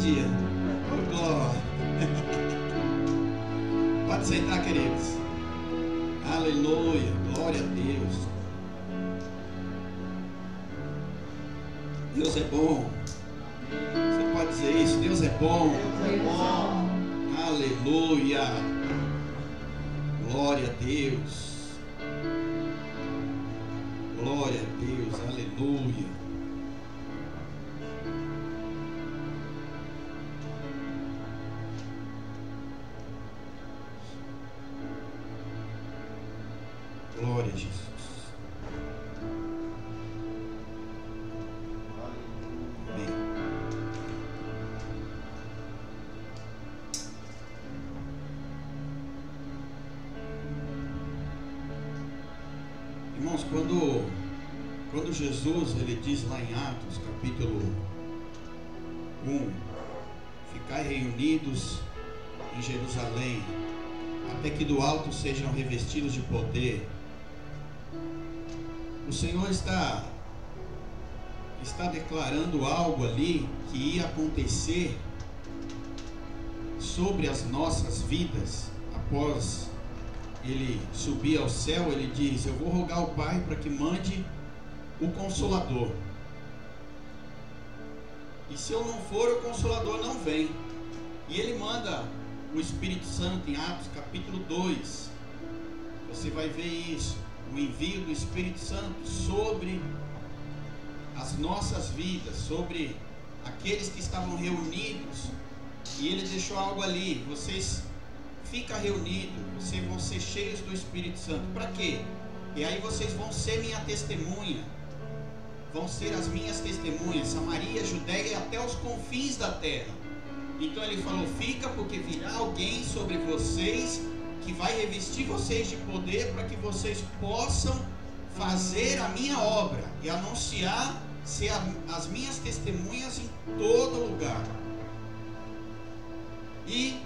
剂 quando, quando Jesus ele diz lá em Atos, capítulo 1, ficai reunidos em Jerusalém, até que do alto sejam revestidos de poder. O Senhor está está declarando algo ali que ia acontecer sobre as nossas vidas após ele subir ao céu, ele diz: Eu vou rogar ao Pai para que mande o Consolador. E se eu não for, o Consolador não vem. E ele manda o Espírito Santo em Atos capítulo 2. Você vai ver isso. O envio do Espírito Santo sobre as nossas vidas, sobre aqueles que estavam reunidos. E ele deixou algo ali. Vocês fica reunido, vocês vão ser cheios do Espírito Santo. Para quê? E aí vocês vão ser minha testemunha. Vão ser as minhas testemunhas, Samaria, Judéia e até os confins da terra. Então ele falou: fica, porque virá alguém sobre vocês que vai revestir vocês de poder para que vocês possam fazer a minha obra e anunciar ser as minhas testemunhas em todo lugar. E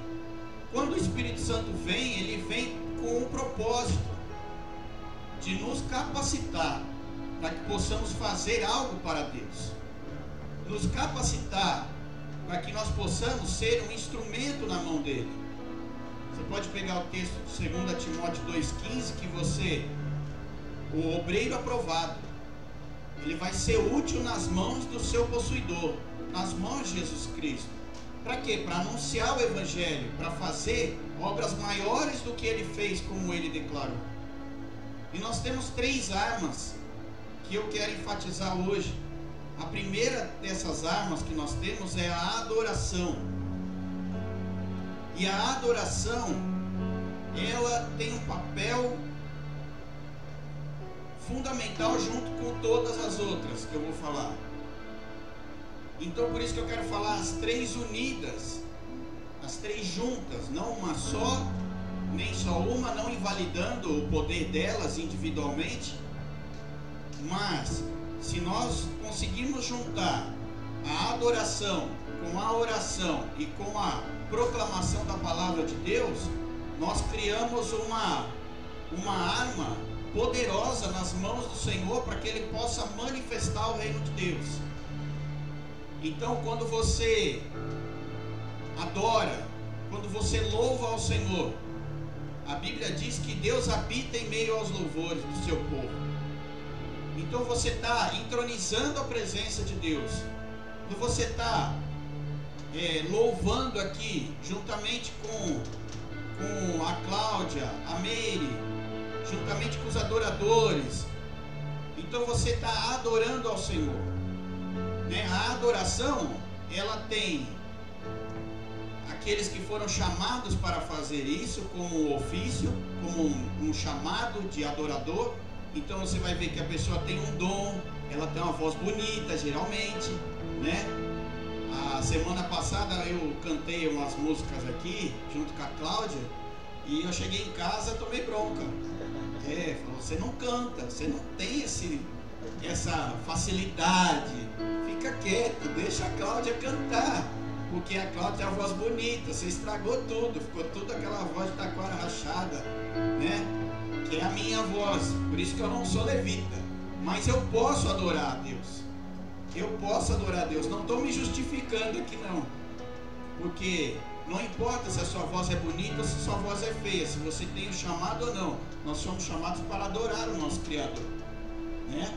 quando o Espírito Santo vem, ele vem com o propósito de nos capacitar para que possamos fazer algo para Deus. Nos capacitar para que nós possamos ser um instrumento na mão dele. Você pode pegar o texto de 2 Timóteo 2,15 que você, o obreiro aprovado, ele vai ser útil nas mãos do seu possuidor, nas mãos de Jesus Cristo. Para quê? Para anunciar o Evangelho, para fazer obras maiores do que ele fez, como ele declarou. E nós temos três armas que eu quero enfatizar hoje. A primeira dessas armas que nós temos é a adoração. E a adoração, ela tem um papel fundamental junto com todas as outras que eu vou falar. Então por isso que eu quero falar as três unidas, as três juntas, não uma só, nem só uma, não invalidando o poder delas individualmente, mas se nós conseguirmos juntar a adoração com a oração e com a proclamação da palavra de Deus, nós criamos uma, uma arma poderosa nas mãos do Senhor para que Ele possa manifestar o reino de Deus. Então, quando você adora, quando você louva ao Senhor, a Bíblia diz que Deus habita em meio aos louvores do seu povo. Então você está entronizando a presença de Deus. Quando você está é, louvando aqui, juntamente com, com a Cláudia, a Meire, juntamente com os adoradores. Então você está adorando ao Senhor. Né? A adoração, ela tem aqueles que foram chamados para fazer isso como um ofício, como um, um chamado de adorador. Então você vai ver que a pessoa tem um dom, ela tem uma voz bonita, geralmente, né? A semana passada eu cantei umas músicas aqui, junto com a Cláudia, e eu cheguei em casa tomei bronca. É, falou, você não canta, você não tem esse, essa facilidade. Fica quieto, deixa a Cláudia cantar. Porque a Cláudia tem a voz bonita, você estragou tudo, ficou toda aquela voz de taquara rachada, né? Que é a minha voz, por isso que eu não sou levita. Mas eu posso adorar a Deus. Eu posso adorar a Deus. Não estou me justificando aqui não. Porque não importa se a sua voz é bonita ou se a sua voz é feia, se você tem o chamado ou não. Nós somos chamados para adorar o nosso Criador. Né?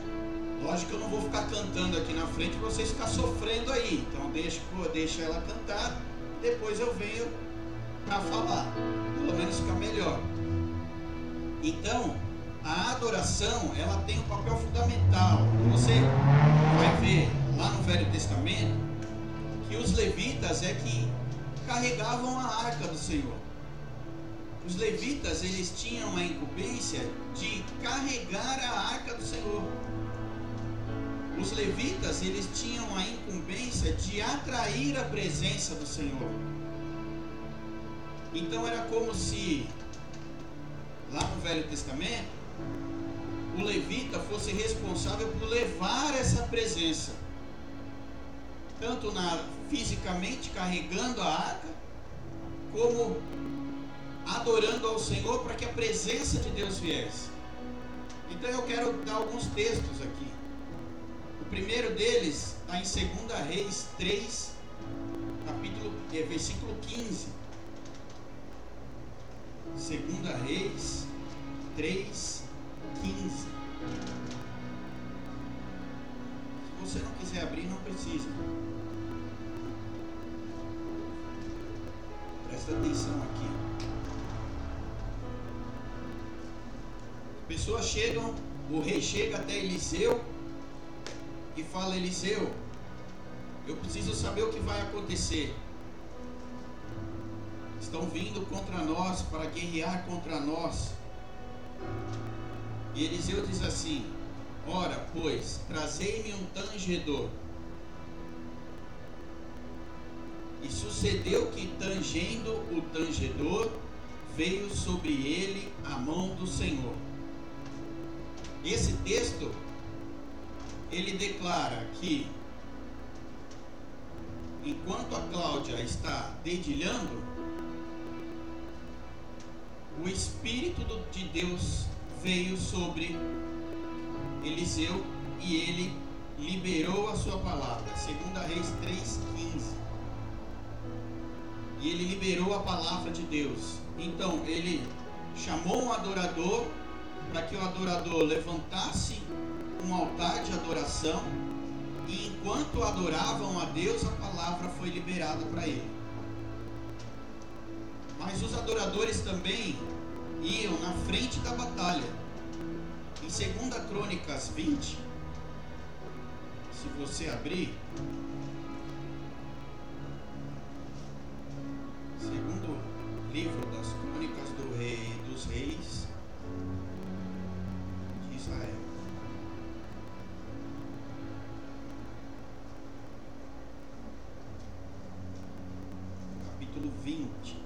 Lógico que eu não vou ficar cantando aqui na frente para vocês ficar sofrendo aí. Então deixa, deixa ela cantar, depois eu venho para falar. Pelo menos ficar melhor. Então, a adoração ela tem um papel fundamental. Você vai ver lá no Velho Testamento que os levitas é que carregavam a arca do Senhor. Os levitas eles tinham a incumbência de carregar a arca do Senhor. Os levitas eles tinham a incumbência de atrair a presença do Senhor. Então era como se lá no Velho Testamento o levita fosse responsável por levar essa presença, tanto na fisicamente carregando a arca, como adorando ao Senhor para que a presença de Deus viesse. Então eu quero dar alguns textos aqui. Primeiro deles está em 2 Reis 3, capítulo, é, versículo 15. 2 Reis 3, 15. Se você não quiser abrir, não precisa. Presta atenção aqui. Pessoas chegam, o rei chega até Eliseu e fala: Eliseu, eu preciso saber o que vai acontecer. Estão vindo contra nós para guerrear contra nós. E Eliseu diz assim: Ora, pois, trazei-me um tangedor. E sucedeu que, tangendo o tangedor, veio sobre ele a mão do Senhor. Esse texto, ele declara que, enquanto a Cláudia está dedilhando, o Espírito de Deus veio sobre Eliseu e ele liberou a sua palavra. 2 Reis 3,15. E ele liberou a palavra de Deus. Então ele chamou um adorador para que o adorador levantasse um altar de adoração. E enquanto adoravam a Deus, a palavra foi liberada para ele. Mas os adoradores também iam na frente da batalha. Em 2 Crônicas 20, se você abrir, segundo livro das Crônicas do Rei dos Reis de Israel. Capítulo 20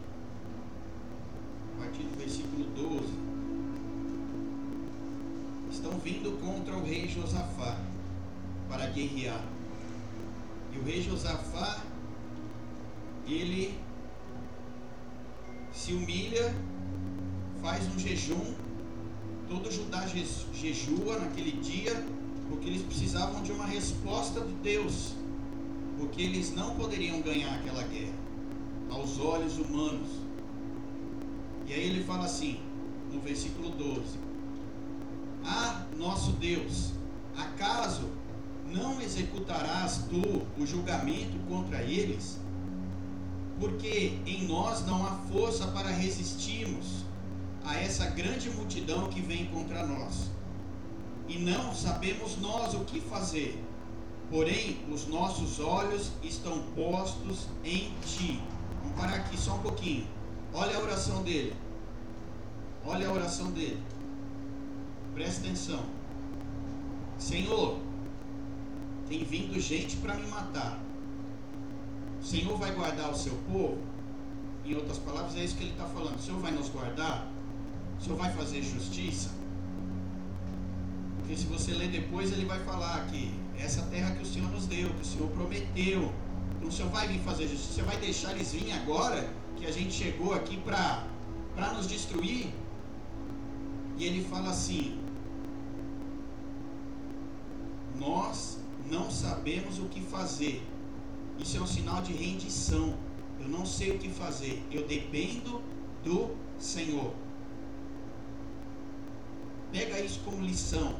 partir do versículo 12, estão vindo contra o rei Josafá para guerrear. E o rei Josafá, ele se humilha, faz um jejum, todo Judá jejua naquele dia, porque eles precisavam de uma resposta de Deus, porque eles não poderiam ganhar aquela guerra aos olhos humanos. E aí ele fala assim, no versículo 12: Ah, nosso Deus, acaso não executarás tu o julgamento contra eles? Porque em nós não há força para resistirmos, a essa grande multidão que vem contra nós. E não sabemos nós o que fazer. Porém, os nossos olhos estão postos em ti. Vamos parar aqui só um pouquinho. Olha a oração dele. Olha a oração dele. Presta atenção. Senhor, tem vindo gente para me matar. O Senhor vai guardar o seu povo? Em outras palavras, é isso que ele está falando. O Senhor vai nos guardar? O Senhor vai fazer justiça? Porque se você ler depois, ele vai falar que essa terra que o Senhor nos deu, que o Senhor prometeu. O Senhor vai vir fazer justiça. Você vai deixar eles virem agora que a gente chegou aqui para nos destruir? E ele fala assim: Nós não sabemos o que fazer. Isso é um sinal de rendição. Eu não sei o que fazer. Eu dependo do Senhor. Pega isso como lição.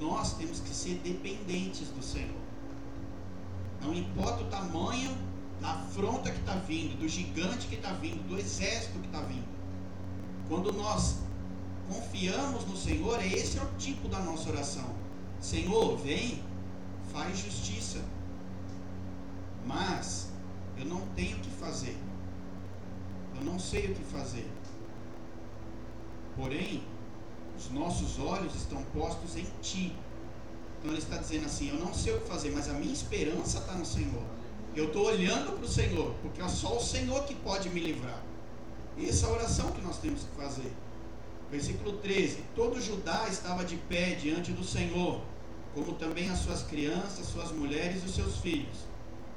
Nós temos que ser dependentes do Senhor. Não importa o tamanho da afronta que está vindo, do gigante que está vindo, do exército que está vindo. Quando nós confiamos no Senhor, esse é o tipo da nossa oração. Senhor, vem, faz justiça. Mas eu não tenho o que fazer. Eu não sei o que fazer. Porém, os nossos olhos estão postos em Ti. Então ele está dizendo assim: Eu não sei o que fazer, mas a minha esperança está no Senhor. Eu estou olhando para o Senhor, porque é só o Senhor que pode me livrar. Essa é a oração que nós temos que fazer. Versículo 13: Todo Judá estava de pé diante do Senhor, como também as suas crianças, suas mulheres e os seus filhos.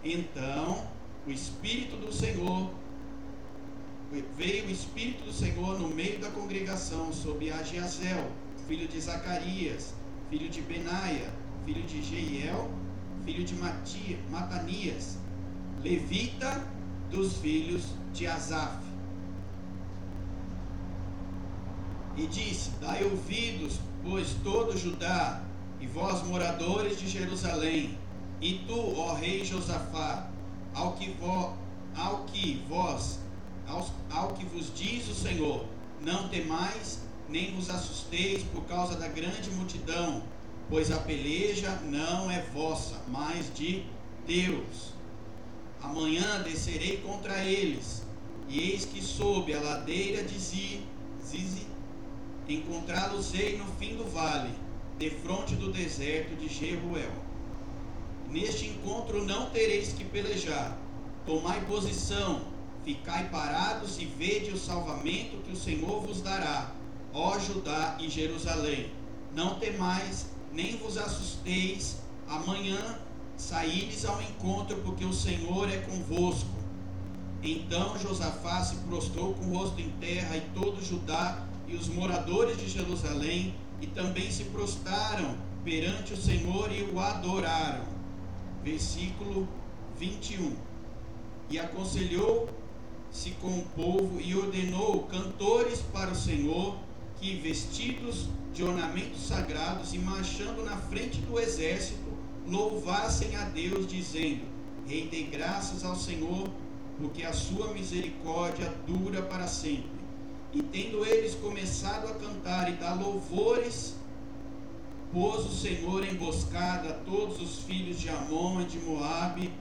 Então o Espírito do Senhor veio o Espírito do Senhor no meio da congregação sobre Agiazel, filho de Zacarias, filho de Benaia, filho de Jeiel, filho de Matia, Matanias, levita dos filhos de Asaf. E disse: Dai ouvidos, pois todo Judá, e vós moradores de Jerusalém, e tu, ó rei Josafá, ao que, ao que vós ao que vos diz o Senhor: Não temais, nem vos assusteis por causa da grande multidão, pois a peleja não é vossa, mas de Deus. Amanhã descerei contra eles, e eis que sob a ladeira de Zizi, encontrá-los-ei no fim do vale, defronte do deserto de Jeruel. Neste encontro não tereis que pelejar, tomai posição, Ficai parados e vede o salvamento que o Senhor vos dará, ó Judá e Jerusalém. Não temais, nem vos assusteis. Amanhã saídes ao encontro, porque o Senhor é convosco. Então Josafá se prostrou com o rosto em terra, e todo Judá e os moradores de Jerusalém, e também se prostraram perante o Senhor e o adoraram. Versículo 21. E aconselhou se com o povo e ordenou cantores para o Senhor que, vestidos de ornamentos sagrados e marchando na frente do exército, louvassem a Deus, dizendo: Rendei graças ao Senhor, porque a sua misericórdia dura para sempre. E tendo eles começado a cantar e dar louvores, pôs o Senhor emboscada a todos os filhos de Amon e de Moabe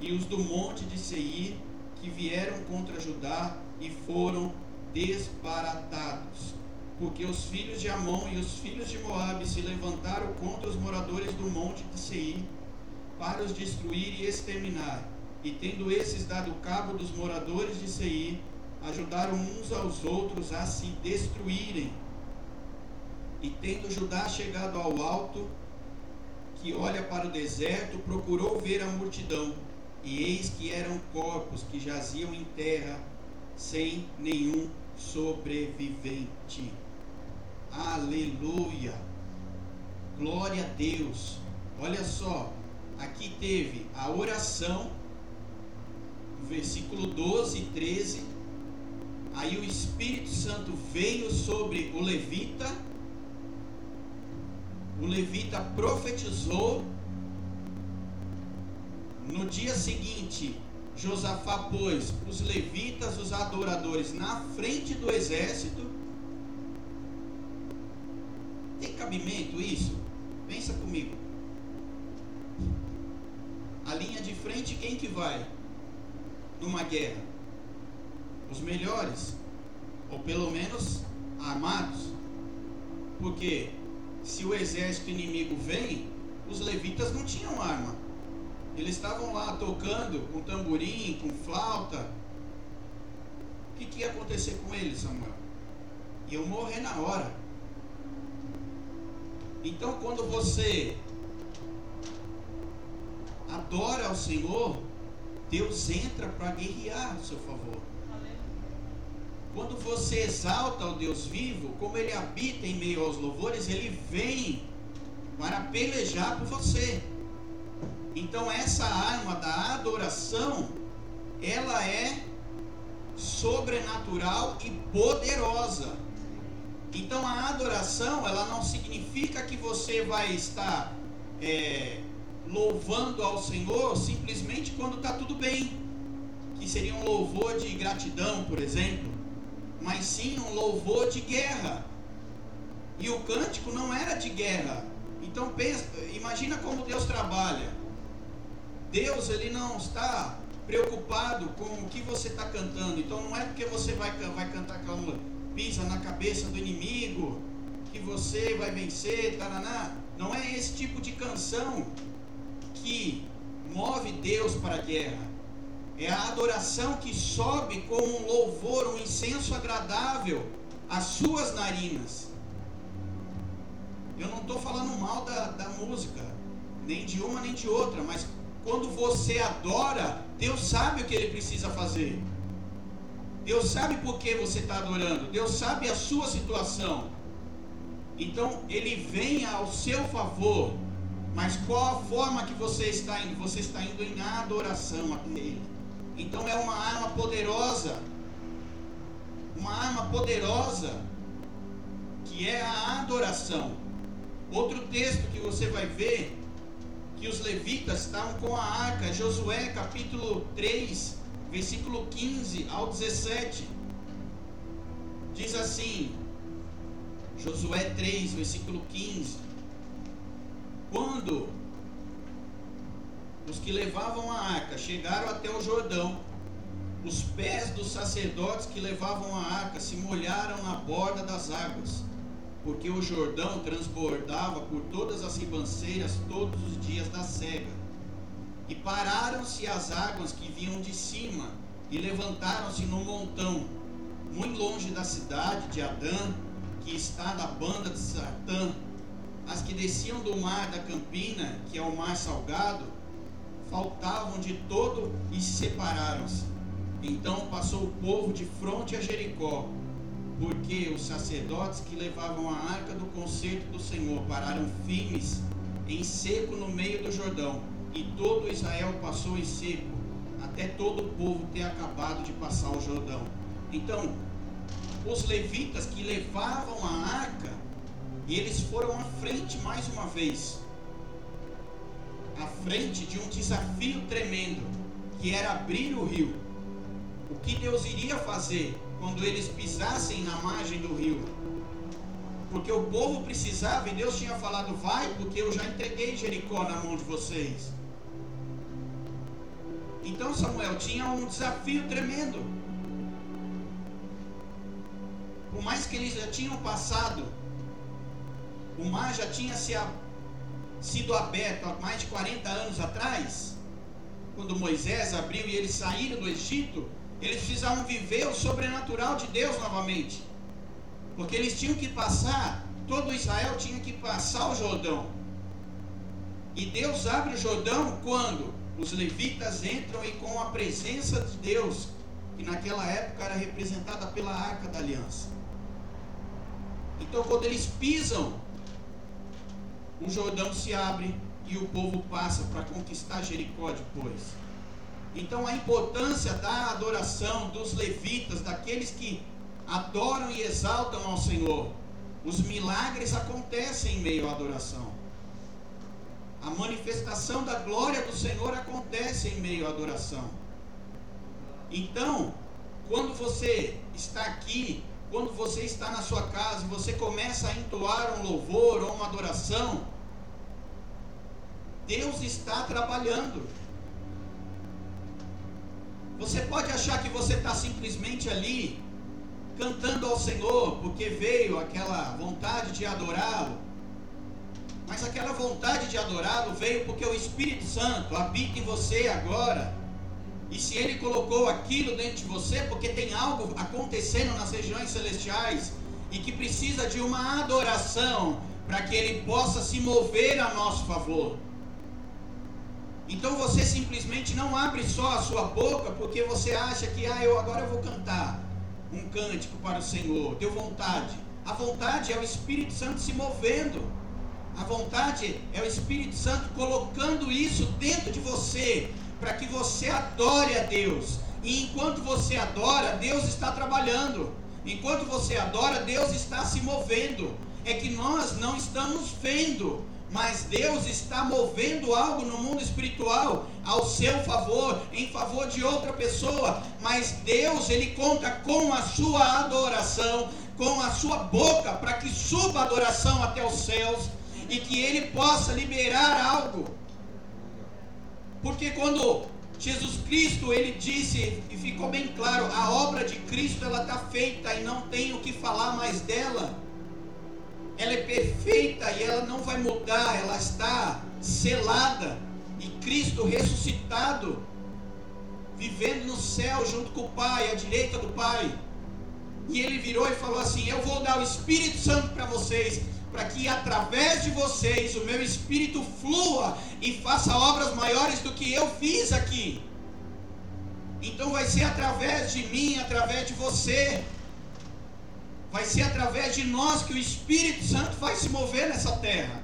e os do monte de Seir que vieram contra Judá e foram desbaratados. Porque os filhos de Amon e os filhos de Moabe se levantaram contra os moradores do monte de Seir para os destruir e exterminar. E tendo esses dado cabo dos moradores de Seir, ajudaram uns aos outros a se destruírem. E tendo Judá chegado ao alto, que olha para o deserto, procurou ver a multidão e eis que eram corpos que jaziam em terra, sem nenhum sobrevivente. Aleluia! Glória a Deus! Olha só, aqui teve a oração, versículo 12 e 13. Aí o Espírito Santo veio sobre o levita, o levita profetizou no dia seguinte, Josafá pôs os levitas, os adoradores, na frente do exército. Tem cabimento isso? Pensa comigo. A linha de frente, quem que vai? Numa guerra? Os melhores, ou pelo menos armados. Porque se o exército inimigo vem, os levitas não tinham arma. Eles estavam lá tocando com tamborim, com flauta. O que, que ia acontecer com eles, Samuel? Iam morrer na hora. Então, quando você adora ao Senhor, Deus entra para guerrear a seu favor. Quando você exalta o Deus vivo, como ele habita em meio aos louvores, ele vem para pelejar por você. Então essa arma da adoração, ela é sobrenatural e poderosa. Então a adoração, ela não significa que você vai estar é, louvando ao Senhor simplesmente quando está tudo bem, que seria um louvor de gratidão, por exemplo, mas sim um louvor de guerra. E o cântico não era de guerra. Então pensa, imagina como Deus trabalha. Deus ele não está preocupado com o que você está cantando. Então não é porque você vai, vai cantar aquela pisa na cabeça do inimigo que você vai vencer, taraná. Não é esse tipo de canção que move Deus para a guerra. É a adoração que sobe como um louvor, um incenso agradável às suas narinas. Eu não estou falando mal da, da música, nem de uma nem de outra, mas quando você adora, Deus sabe o que ele precisa fazer. Deus sabe por que você está adorando. Deus sabe a sua situação. Então ele vem ao seu favor. Mas qual a forma que você está indo? Você está indo em adoração a Ele. Então é uma arma poderosa. Uma arma poderosa que é a adoração. Outro texto que você vai ver que os levitas estavam com a arca, Josué capítulo 3, versículo 15 ao 17. Diz assim: Josué 3, versículo 15. Quando os que levavam a arca chegaram até o Jordão, os pés dos sacerdotes que levavam a arca se molharam na borda das águas porque o Jordão transbordava por todas as ribanceiras todos os dias da cega. E pararam-se as águas que vinham de cima, e levantaram-se no montão, muito longe da cidade de Adã, que está da banda de Satã. As que desciam do mar da Campina, que é o mar salgado, faltavam de todo e se separaram-se. Então passou o povo de fronte a Jericó, porque os sacerdotes que levavam a arca do concerto do Senhor pararam firmes em seco no meio do Jordão, e todo Israel passou em seco, até todo o povo ter acabado de passar o Jordão. Então, os levitas que levavam a arca, eles foram à frente mais uma vez à frente de um desafio tremendo, que era abrir o rio. O que Deus iria fazer quando eles pisassem na margem do rio. Porque o povo precisava, e Deus tinha falado: vai, porque eu já entreguei Jericó na mão de vocês. Então Samuel tinha um desafio tremendo. Por mais que eles já tinham passado, o mar já tinha se, sido aberto há mais de 40 anos atrás, quando Moisés abriu e eles saíram do Egito, eles precisavam viver o sobrenatural de Deus novamente. Porque eles tinham que passar, todo Israel tinha que passar o Jordão. E Deus abre o Jordão quando os levitas entram e com a presença de Deus, que naquela época era representada pela arca da aliança. Então, quando eles pisam, o Jordão se abre e o povo passa para conquistar Jericó depois. Então a importância da adoração dos levitas, daqueles que adoram e exaltam ao Senhor. Os milagres acontecem em meio à adoração. A manifestação da glória do Senhor acontece em meio à adoração. Então, quando você está aqui, quando você está na sua casa e você começa a entoar um louvor ou uma adoração, Deus está trabalhando. Você pode achar que você está simplesmente ali cantando ao Senhor porque veio aquela vontade de adorá-lo. Mas aquela vontade de adorá-lo veio porque o Espírito Santo habita em você agora. E se ele colocou aquilo dentro de você, porque tem algo acontecendo nas regiões celestiais e que precisa de uma adoração para que ele possa se mover a nosso favor. Então você simplesmente não abre só a sua boca porque você acha que ah, eu agora eu vou cantar um cântico para o Senhor. Deu vontade. A vontade é o Espírito Santo se movendo. A vontade é o Espírito Santo colocando isso dentro de você para que você adore a Deus. E enquanto você adora, Deus está trabalhando. Enquanto você adora, Deus está se movendo. É que nós não estamos vendo, mas Deus está movendo algo no mundo espiritual ao seu favor, em favor de outra pessoa. Mas Deus, ele conta com a sua adoração, com a sua boca, para que suba a adoração até os céus e que ele possa liberar algo. Porque quando Jesus Cristo, ele disse, e ficou bem claro, a obra de Cristo ela está feita e não tem o que falar mais dela ela é perfeita e ela não vai mudar, ela está selada. E Cristo ressuscitado, vivendo no céu junto com o Pai, à direita do Pai. E ele virou e falou assim: Eu vou dar o Espírito Santo para vocês, para que através de vocês o meu Espírito flua e faça obras maiores do que eu fiz aqui. Então vai ser através de mim, através de você. Vai ser através de nós que o Espírito Santo vai se mover nessa terra.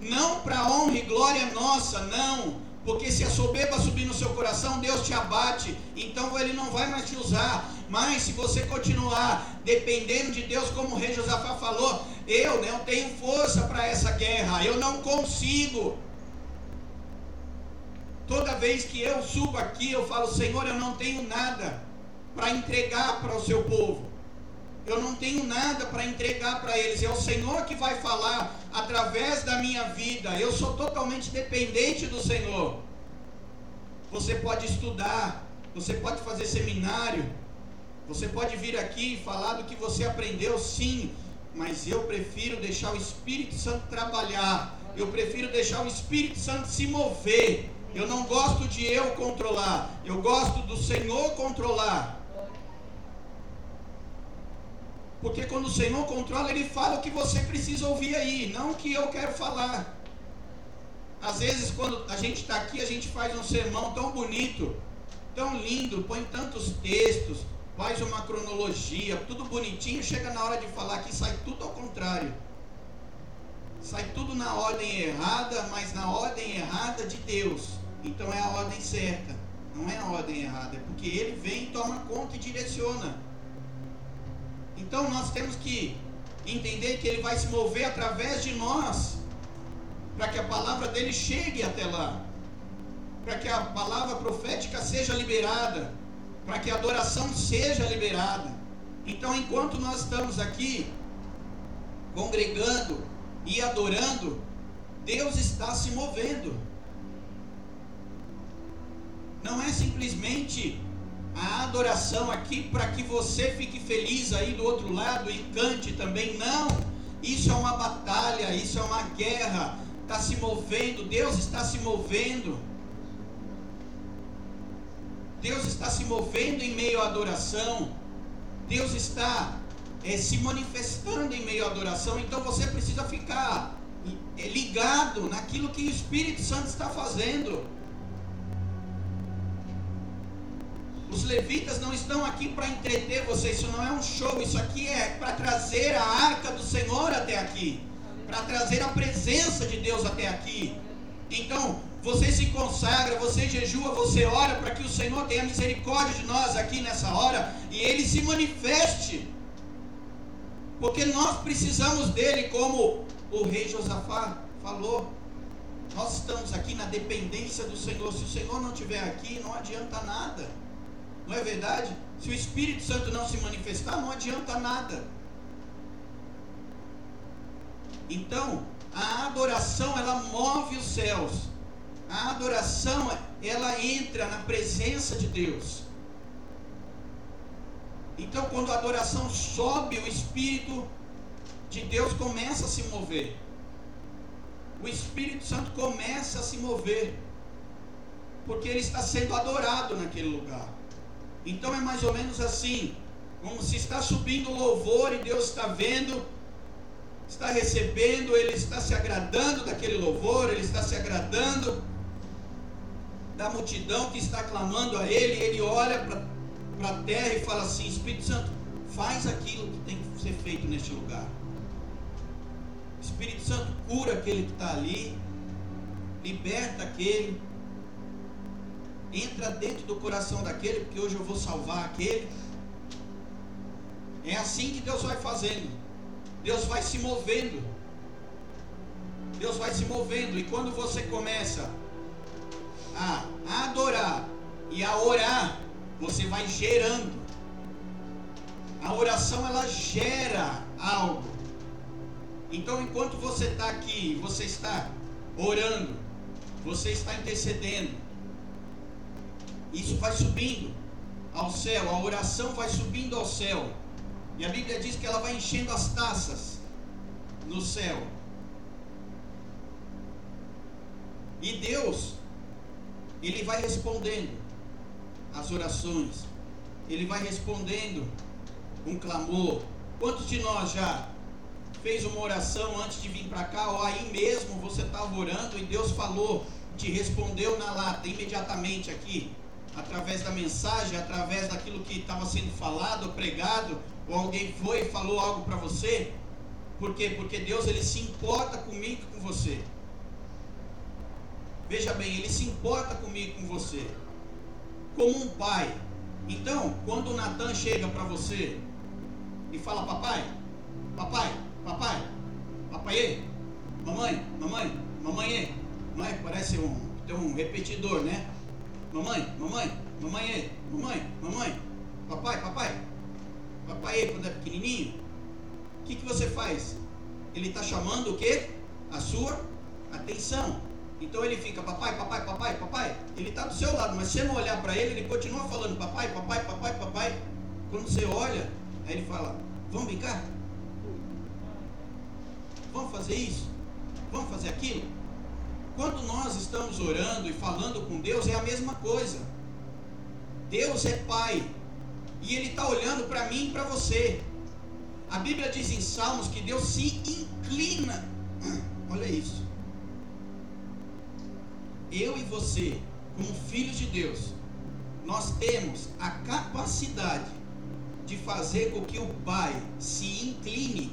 Não para honra e glória nossa, não. Porque se a soberba subir no seu coração, Deus te abate. Então ele não vai mais te usar. Mas se você continuar dependendo de Deus, como o rei Josafá falou, eu não tenho força para essa guerra. Eu não consigo. Toda vez que eu subo aqui, eu falo, Senhor, eu não tenho nada para entregar para o seu povo eu não tenho nada para entregar para eles, é o Senhor que vai falar através da minha vida, eu sou totalmente dependente do Senhor. Você pode estudar, você pode fazer seminário, você pode vir aqui e falar do que você aprendeu, sim, mas eu prefiro deixar o Espírito Santo trabalhar, eu prefiro deixar o Espírito Santo se mover. Eu não gosto de eu controlar, eu gosto do Senhor controlar. Porque quando o Senhor controla, Ele fala o que você precisa ouvir aí, não o que eu quero falar. Às vezes, quando a gente está aqui, a gente faz um sermão tão bonito, tão lindo, põe tantos textos, faz uma cronologia, tudo bonitinho, chega na hora de falar que sai tudo ao contrário. Sai tudo na ordem errada, mas na ordem errada de Deus. Então é a ordem certa, não é a ordem errada, é porque Ele vem, toma conta e direciona. Então nós temos que entender que ele vai se mover através de nós, para que a palavra dele chegue até lá, para que a palavra profética seja liberada, para que a adoração seja liberada. Então, enquanto nós estamos aqui congregando e adorando, Deus está se movendo. Não é simplesmente a adoração aqui para que você fique feliz aí do outro lado e cante também. Não, isso é uma batalha, isso é uma guerra. Está se movendo, Deus está se movendo. Deus está se movendo em meio à adoração. Deus está é, se manifestando em meio à adoração. Então você precisa ficar é, ligado naquilo que o Espírito Santo está fazendo. Os levitas não estão aqui para entreter você, isso não é um show, isso aqui é para trazer a arca do Senhor até aqui, para trazer a presença de Deus até aqui. Então, você se consagra, você jejua, você ora para que o Senhor tenha misericórdia de nós aqui nessa hora e ele se manifeste. Porque nós precisamos dele, como o rei Josafá falou. Nós estamos aqui na dependência do Senhor. Se o Senhor não estiver aqui, não adianta nada. Não é verdade? Se o Espírito Santo não se manifestar, não adianta nada. Então, a adoração ela move os céus. A adoração ela entra na presença de Deus. Então, quando a adoração sobe, o Espírito de Deus começa a se mover. O Espírito Santo começa a se mover. Porque ele está sendo adorado naquele lugar. Então é mais ou menos assim, como se está subindo louvor e Deus está vendo, está recebendo, ele está se agradando daquele louvor, ele está se agradando da multidão que está clamando a ele, ele olha para a terra e fala assim: Espírito Santo, faz aquilo que tem que ser feito neste lugar. Espírito Santo cura aquele que está ali, liberta aquele entra dentro do coração daquele, porque hoje eu vou salvar aquele. É assim que Deus vai fazendo. Deus vai se movendo. Deus vai se movendo. E quando você começa a adorar e a orar, você vai gerando. A oração ela gera algo. Então, enquanto você está aqui, você está orando, você está intercedendo, isso vai subindo ao céu, a oração vai subindo ao céu. E a Bíblia diz que ela vai enchendo as taças no céu. E Deus, Ele vai respondendo as orações, Ele vai respondendo um clamor. Quantos de nós já fez uma oração antes de vir para cá, ou aí mesmo você estava orando e Deus falou, te respondeu na lata, imediatamente aqui? através da mensagem, através daquilo que estava sendo falado, pregado, ou alguém foi e falou algo para você. Por quê? Porque Deus ele se importa comigo e com você. Veja bem, ele se importa comigo com você. Como um pai. Então, quando o Natan chega para você e fala, papai, papai, papai, papai, mamãe, mamãe, mamãe, mãe, parece um, tem um repetidor, né? Mamãe, mamãe, mamãe, mamãe, mamãe, papai, papai, papai, quando é pequenininho, o que, que você faz? Ele está chamando o quê? A sua atenção. Então ele fica, papai, papai, papai, papai. Ele está do seu lado, mas se você não olhar para ele, ele continua falando, papai, papai, papai, papai. Quando você olha, aí ele fala, vamos brincar? Vamos fazer isso? Vamos fazer aquilo? Quando nós estamos orando e falando com Deus, é a mesma coisa. Deus é Pai. E Ele está olhando para mim e para você. A Bíblia diz em Salmos que Deus se inclina. Olha isso. Eu e você, como filhos de Deus, nós temos a capacidade de fazer com que o Pai se incline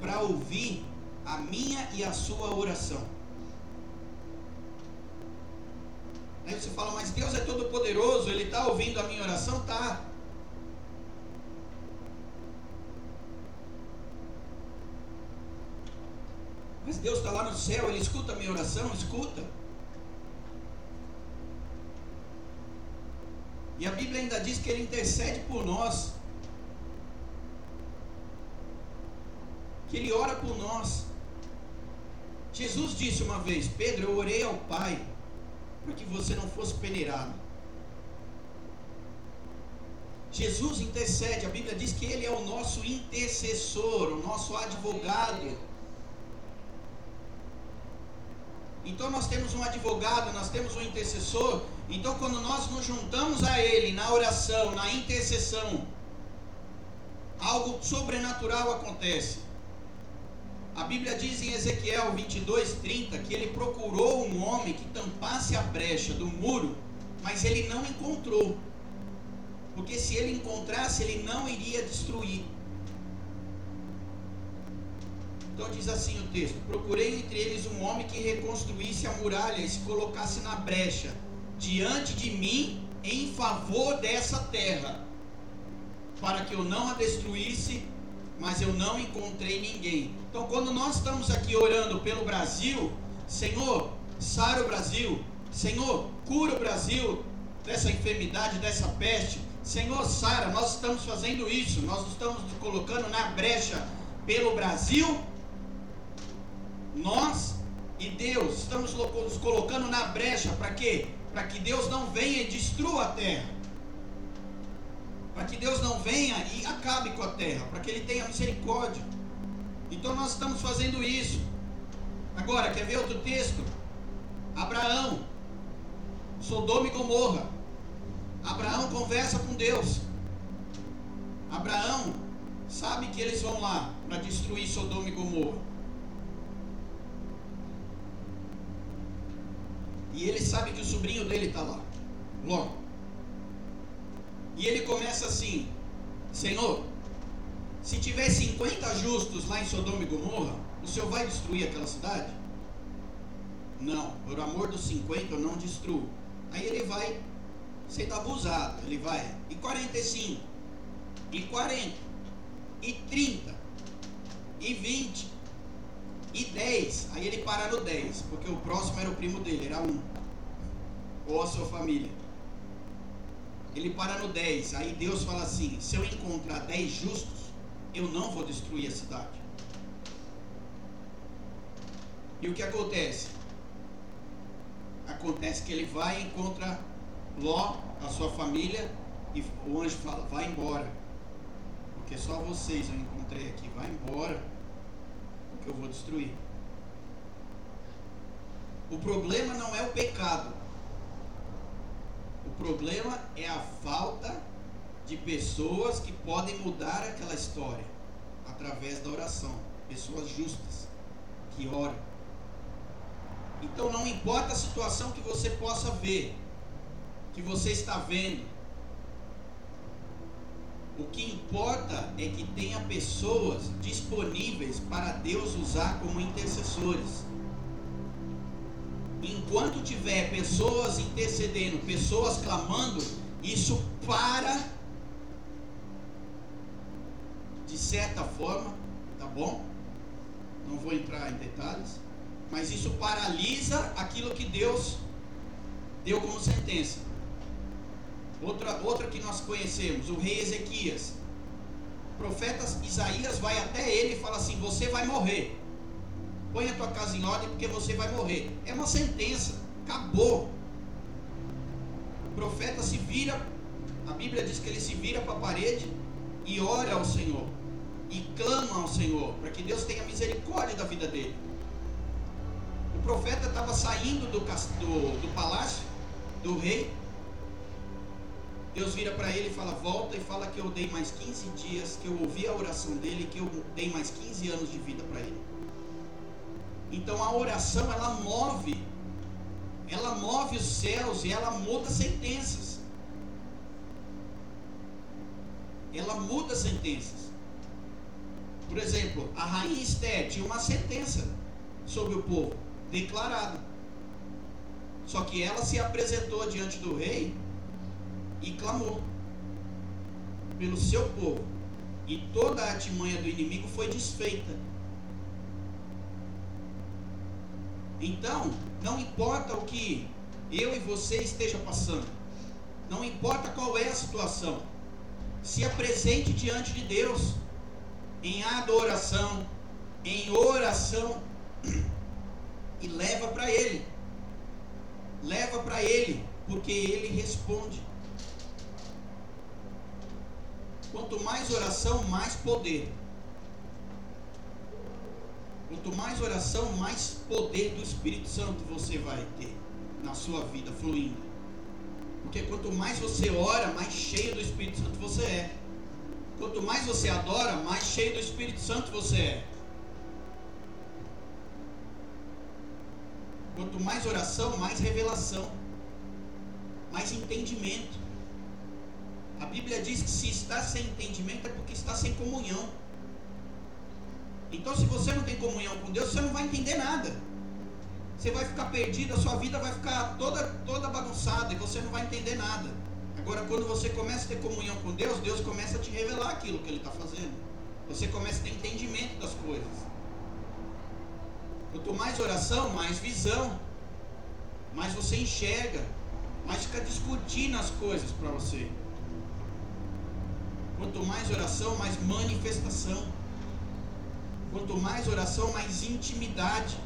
para ouvir a minha e a sua oração. Aí você fala, mas Deus é todo poderoso, Ele está ouvindo a minha oração? Tá. Mas Deus está lá no céu, Ele escuta a minha oração? Escuta. E a Bíblia ainda diz que Ele intercede por nós. Que Ele ora por nós. Jesus disse uma vez: Pedro, eu orei ao Pai para que você não fosse peneirado. Jesus intercede, a Bíblia diz que Ele é o nosso intercessor, o nosso advogado. Então nós temos um advogado, nós temos um intercessor. Então quando nós nos juntamos a Ele na oração, na intercessão, algo sobrenatural acontece. A Bíblia diz em Ezequiel 22, 30 que ele procurou um homem que tampasse a brecha do muro, mas ele não encontrou. Porque se ele encontrasse, ele não iria destruir. Então diz assim o texto: Procurei entre eles um homem que reconstruísse a muralha e se colocasse na brecha diante de mim em favor dessa terra, para que eu não a destruísse mas eu não encontrei ninguém. Então, quando nós estamos aqui orando pelo Brasil, Senhor, sara o Brasil, Senhor, cura o Brasil, dessa enfermidade, dessa peste. Senhor, Sara, nós estamos fazendo isso, nós estamos colocando na brecha pelo Brasil. Nós e Deus estamos nos colocando na brecha para quê? Para que Deus não venha e destrua a terra. Para que Deus não venha e acabe com a terra, para que Ele tenha misericórdia. Então nós estamos fazendo isso. Agora, quer ver outro texto? Abraão, Sodoma e Gomorra. Abraão conversa com Deus. Abraão sabe que eles vão lá para destruir Sodoma e Gomorra. E ele sabe que o sobrinho dele está lá, Ló. E ele começa assim: Senhor, se tiver 50 justos lá em Sodoma e Gomorra, o Senhor vai destruir aquela cidade? Não, por amor dos 50 eu não destruo. Aí ele vai sendo abusado, ele vai. E 45, e 40, e 30, e 20, e 10. Aí ele para no 10, porque o próximo era o primo dele, era um. Ou a sua família. Ele para no 10. Aí Deus fala assim: se eu encontrar 10 justos, eu não vou destruir a cidade. E o que acontece? Acontece que ele vai e encontra Ló, a sua família, e o anjo fala: vai embora. Porque só vocês eu encontrei aqui, vai embora, porque eu vou destruir. O problema não é o pecado. O problema é a falta de pessoas que podem mudar aquela história através da oração. Pessoas justas que oram. Então não importa a situação que você possa ver, que você está vendo. O que importa é que tenha pessoas disponíveis para Deus usar como intercessores. Enquanto tiver pessoas intercedendo, pessoas clamando, isso para de certa forma, tá bom? Não vou entrar em detalhes, mas isso paralisa aquilo que Deus deu como sentença. Outra, outra que nós conhecemos, o rei Ezequias. O profeta Isaías vai até ele e fala assim: Você vai morrer. Põe a tua casa em ordem porque você vai morrer. É uma sentença. Acabou. O profeta se vira, a Bíblia diz que ele se vira para a parede e ora ao Senhor. E clama ao Senhor para que Deus tenha misericórdia da vida dele. O profeta estava saindo do, do, do palácio do rei Deus vira para ele e fala: Volta e fala que eu dei mais 15 dias, que eu ouvi a oração dele, que eu dei mais 15 anos de vida para ele. Então a oração ela move, ela move os céus e ela muda sentenças. Ela muda sentenças. Por exemplo, a rainha Esther tinha uma sentença sobre o povo, declarada. Só que ela se apresentou diante do rei e clamou pelo seu povo. E toda a artimanha do inimigo foi desfeita. Então, não importa o que eu e você esteja passando, não importa qual é a situação, se apresente diante de Deus em adoração, em oração e leva para Ele. Leva para Ele, porque Ele responde. Quanto mais oração, mais poder. Quanto mais oração, mais poder do Espírito Santo você vai ter na sua vida fluindo. Porque quanto mais você ora, mais cheio do Espírito Santo você é. Quanto mais você adora, mais cheio do Espírito Santo você é. Quanto mais oração, mais revelação, mais entendimento. A Bíblia diz que se está sem entendimento é porque está sem comunhão. Então, se você não tem comunhão com Deus, você não vai entender nada. Você vai ficar perdido, a sua vida vai ficar toda, toda bagunçada e você não vai entender nada. Agora, quando você começa a ter comunhão com Deus, Deus começa a te revelar aquilo que Ele está fazendo. Você começa a ter entendimento das coisas. Quanto mais oração, mais visão. Mais você enxerga. mas fica discutindo as coisas para você. Quanto mais oração, mais manifestação. Quanto mais oração, mais intimidade.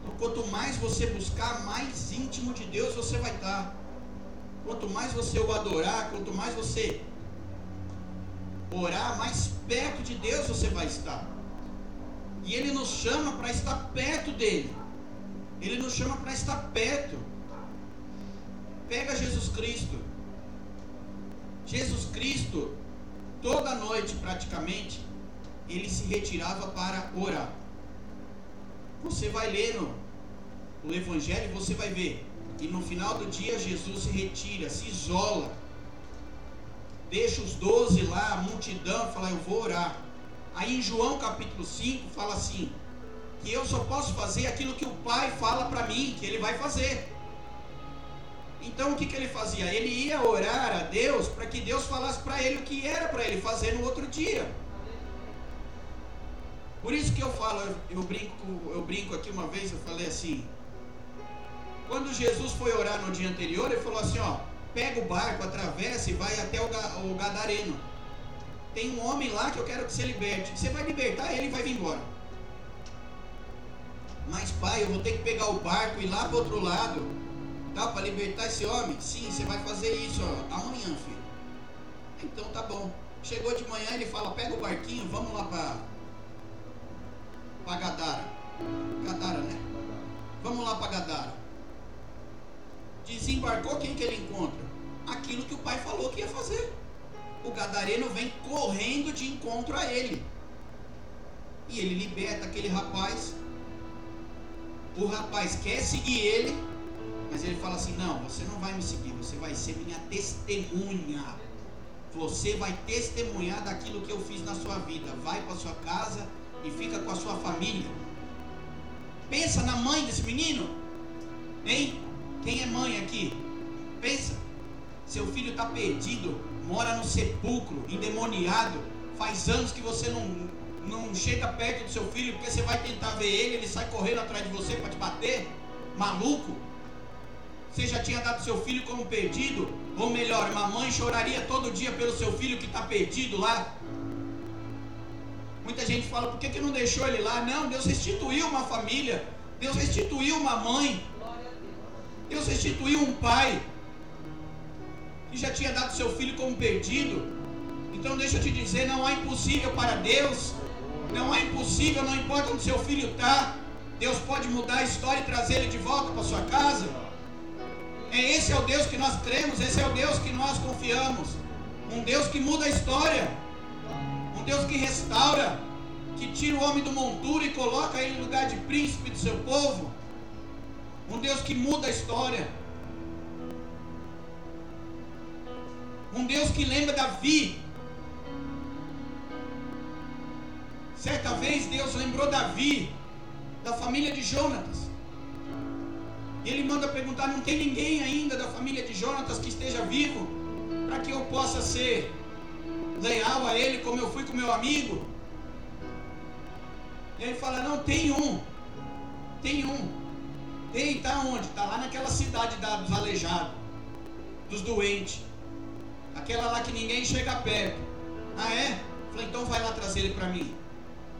Então, quanto mais você buscar, mais íntimo de Deus você vai estar. Quanto mais você o adorar, quanto mais você orar, mais perto de Deus você vai estar. E Ele nos chama para estar perto dele. Ele nos chama para estar perto. Pega Jesus Cristo. Jesus Cristo, toda noite praticamente, ele se retirava para orar. Você vai ler no, Evangelho e você vai ver. E no final do dia Jesus se retira, se isola. Deixa os doze lá, a multidão, fala, eu vou orar. Aí em João capítulo 5 fala assim: que eu só posso fazer aquilo que o Pai fala para mim, que ele vai fazer. Então o que, que ele fazia? Ele ia orar a Deus para que Deus falasse para ele o que era para ele fazer no outro dia. Por isso que eu falo, eu, brinco, eu brinco aqui uma vez, eu falei assim, quando Jesus foi orar no dia anterior, ele falou assim, ó, pega o barco, atravessa e vai até o, o Gadareno. Tem um homem lá que eu quero que você liberte. Você vai libertar ele e vai vir embora. Mas pai, eu vou ter que pegar o barco e ir lá para outro lado. Tá, para libertar esse homem? Sim, você vai fazer isso ó, amanhã, filho. Então tá bom. Chegou de manhã, ele fala, pega o barquinho, vamos lá para para Gadara. Gadara, né? Vamos lá para Gadara. Desembarcou quem que ele encontra? Aquilo que o pai falou que ia fazer. O gadareno vem correndo de encontro a ele. E ele liberta aquele rapaz. O rapaz quer seguir ele, mas ele fala assim: Não, você não vai me seguir, você vai ser minha testemunha. Você vai testemunhar daquilo que eu fiz na sua vida. Vai para sua casa e fica com a sua família. Pensa na mãe desse menino, hein? Quem é mãe aqui? Pensa. Seu filho está perdido, mora no sepulcro, endemoniado. Faz anos que você não, não chega perto do seu filho porque você vai tentar ver ele, ele sai correndo atrás de você para te bater. Maluco. Você já tinha dado seu filho como perdido? Ou melhor, uma mãe choraria todo dia pelo seu filho que está perdido lá? Muita gente fala, por que, que não deixou ele lá? Não, Deus restituiu uma família. Deus restituiu uma mãe. Deus restituiu um pai que já tinha dado seu filho como perdido. Então deixa eu te dizer, não há impossível para Deus. Não há impossível, não importa onde seu filho está. Deus pode mudar a história e trazer ele de volta para sua casa. É esse é o Deus que nós cremos, esse é o Deus que nós confiamos. Um Deus que muda a história. Um Deus que restaura, que tira o homem do monturo e coloca ele no lugar de príncipe do seu povo. Um Deus que muda a história. Um Deus que lembra Davi. Certa vez Deus lembrou Davi da família de Jonatas. Ele manda perguntar: não tem ninguém ainda da família de Jonatas que esteja vivo para que eu possa ser leal a ele como eu fui com meu amigo? Ele fala: não, tem um. Tem um. Tem, tá onde? Tá lá naquela cidade da, dos aleijados, dos doentes. Aquela lá que ninguém chega perto. Ah é? Falei, então vai lá trazer ele para mim.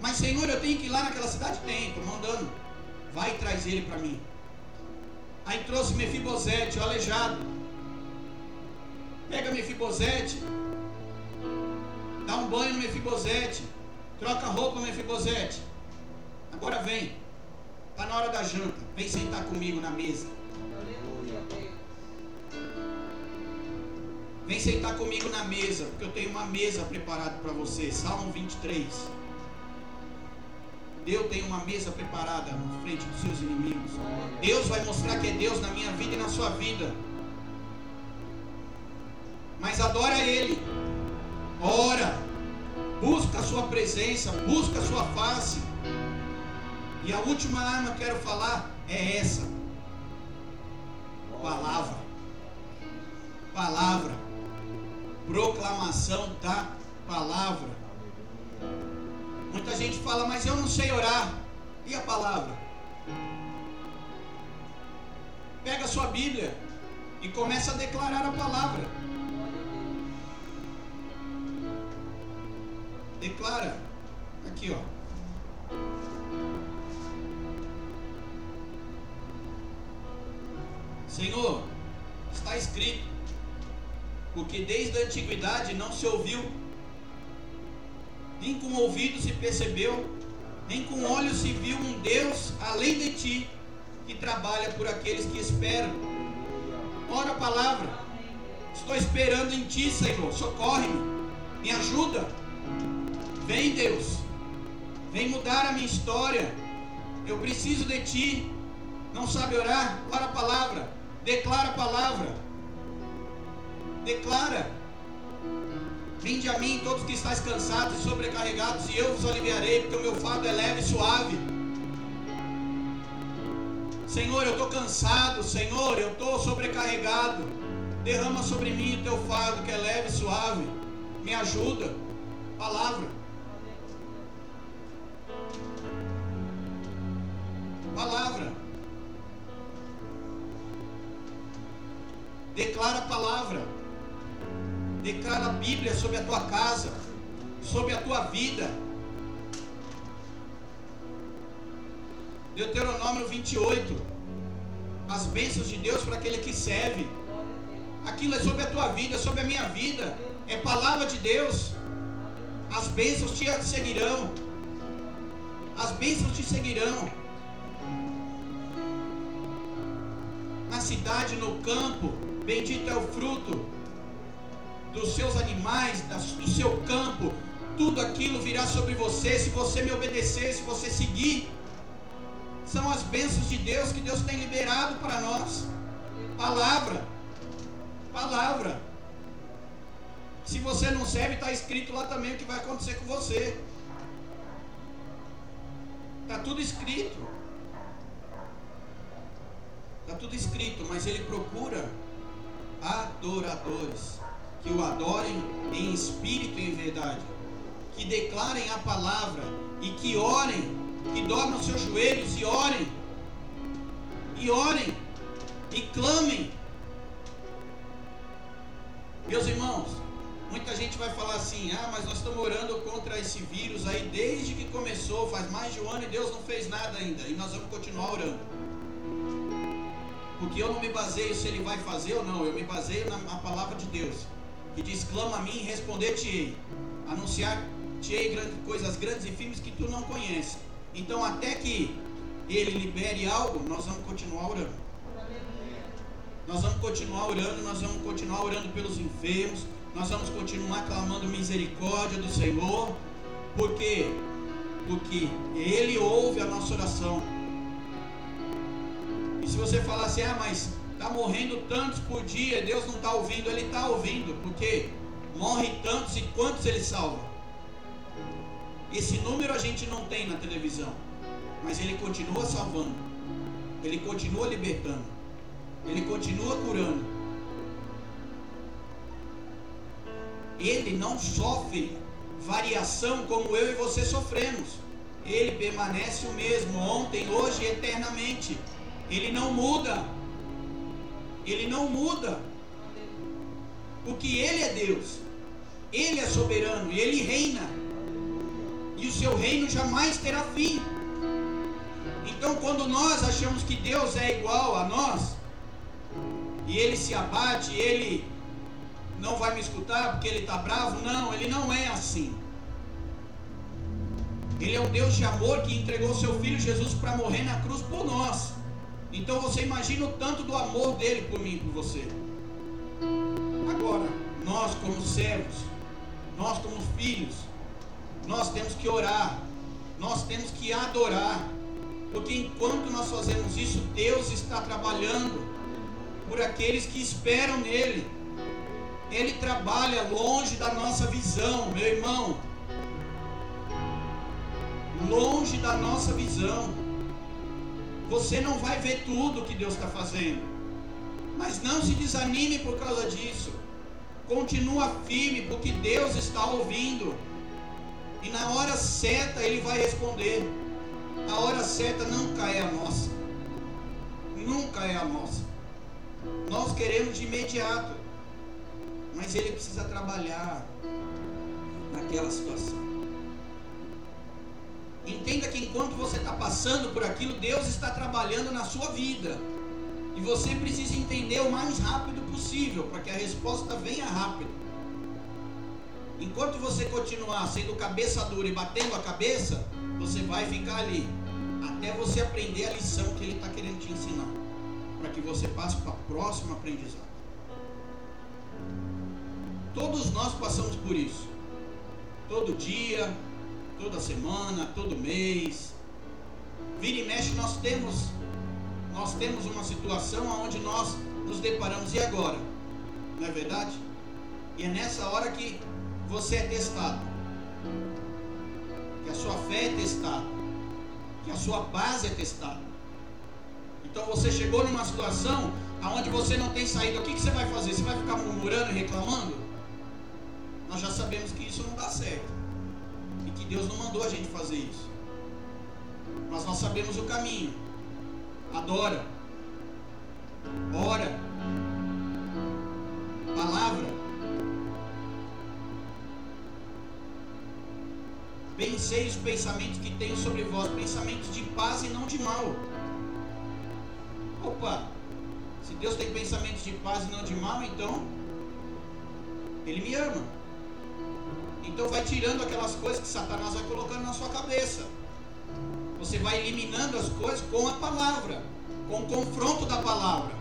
Mas Senhor, eu tenho que ir lá naquela cidade? Tem, estou mandando. Vai e traz ele para mim. Aí trouxe Mefibosete, o aleijado. Pega Mefibosete. Dá um banho no Mefibosete. Troca roupa no Mefibosete. Agora vem. Está na hora da janta. Vem sentar comigo na mesa. Vem sentar comigo na mesa, porque eu tenho uma mesa preparada para você. Salmo 23. Deus tem uma mesa preparada na frente dos seus inimigos. Deus vai mostrar que é Deus na minha vida e na sua vida. Mas adora Ele. Ora. Busca a sua presença. Busca a sua face. E a última arma que eu quero falar é essa: palavra. Palavra. Proclamação da palavra. Muita gente fala, mas eu não sei orar. E a palavra? Pega a sua Bíblia e começa a declarar a palavra. Declara. Aqui, ó. Senhor, está escrito, porque desde a antiguidade não se ouviu, nem com ouvido se percebeu, nem com olhos se viu um Deus além de ti, que trabalha por aqueles que esperam. Ora a palavra, estou esperando em ti, Senhor, socorre-me, me ajuda. Vem, Deus, vem mudar a minha história. Eu preciso de ti. Não sabe orar? Ora a palavra. Declara a palavra. Declara. Vinde a mim todos que estáis cansados e sobrecarregados, e eu vos aliviarei, porque o meu fardo é leve e suave. Senhor, eu estou cansado, Senhor, eu estou sobrecarregado. Derrama sobre mim o teu fardo que é leve e suave. Me ajuda. Palavra. Palavra. Declara a palavra. Declara a Bíblia sobre a tua casa, sobre a tua vida. Deuteronômio 28. As bênçãos de Deus para aquele que serve. Aquilo é sobre a tua vida, sobre a minha vida. É palavra de Deus. As bênçãos te seguirão. As bênçãos te seguirão. Na cidade, no campo, Bendito é o fruto dos seus animais, do seu campo. Tudo aquilo virá sobre você se você me obedecer, se você seguir. São as bênçãos de Deus que Deus tem liberado para nós. Palavra. Palavra. Se você não serve, está escrito lá também o que vai acontecer com você. Está tudo escrito. Está tudo escrito, mas ele procura adoradores, que o adorem em espírito e em verdade, que declarem a palavra e que orem, que dobrem os seus joelhos e orem, e orem, e clamem. Meus irmãos, muita gente vai falar assim: ah, mas nós estamos orando contra esse vírus aí desde que começou, faz mais de um ano e Deus não fez nada ainda, e nós vamos continuar orando. Porque eu não me baseio se ele vai fazer ou não, eu me baseio na, na palavra de Deus. Que diz: clama a mim e responder-te-ei. Anunciar-te-ei coisas grandes e firmes que tu não conheces. Então, até que ele libere algo, nós vamos continuar orando. Nós vamos continuar orando, nós vamos continuar orando pelos enfermos, nós vamos continuar clamando misericórdia do Senhor, porque porque ele ouve a nossa oração. E se você falar assim, ah, mas está morrendo tantos por dia, Deus não está ouvindo, Ele está ouvindo, porque morre tantos e quantos Ele salva. Esse número a gente não tem na televisão, mas Ele continua salvando, Ele continua libertando, Ele continua curando. Ele não sofre variação como eu e você sofremos. Ele permanece o mesmo ontem, hoje e eternamente. Ele não muda. Ele não muda. Porque Ele é Deus. Ele é soberano e Ele reina. E o seu reino jamais terá fim. Então, quando nós achamos que Deus é igual a nós, e Ele se abate, Ele não vai me escutar porque Ele está bravo, não, Ele não é assim. Ele é um Deus de amor que entregou seu Filho Jesus para morrer na cruz por nós. Então você imagina o tanto do amor dele por mim e por você. Agora, nós como servos, nós como filhos, nós temos que orar, nós temos que adorar, porque enquanto nós fazemos isso, Deus está trabalhando por aqueles que esperam nele. Ele trabalha longe da nossa visão, meu irmão. Longe da nossa visão. Você não vai ver tudo que Deus está fazendo. Mas não se desanime por causa disso. Continua firme, porque Deus está ouvindo. E na hora certa Ele vai responder. A hora certa nunca é a nossa. Nunca é a nossa. Nós queremos de imediato, mas ele precisa trabalhar naquela situação. Entenda que enquanto você está passando por aquilo, Deus está trabalhando na sua vida. E você precisa entender o mais rápido possível, para que a resposta venha rápido. Enquanto você continuar sendo cabeça dura e batendo a cabeça, você vai ficar ali, até você aprender a lição que Ele está querendo te ensinar, para que você passe para o próximo aprendizado. Todos nós passamos por isso, todo dia, toda semana, todo mês. Vira e mexe, nós temos nós temos uma situação onde nós nos deparamos e agora? Não é verdade? E é nessa hora que você é testado. Que a sua fé é testada. Que a sua base é testada. Então você chegou numa situação onde você não tem saída. O que, que você vai fazer? Você vai ficar murmurando e reclamando? Nós já sabemos que isso não dá certo. Que Deus não mandou a gente fazer isso. Mas nós sabemos o caminho adora, ora, palavra. Pensei os pensamentos que tenho sobre vós, pensamentos de paz e não de mal. Opa, se Deus tem pensamentos de paz e não de mal, então Ele me ama. Então vai tirando aquelas coisas que Satanás vai colocando na sua cabeça. Você vai eliminando as coisas com a palavra, com o confronto da palavra.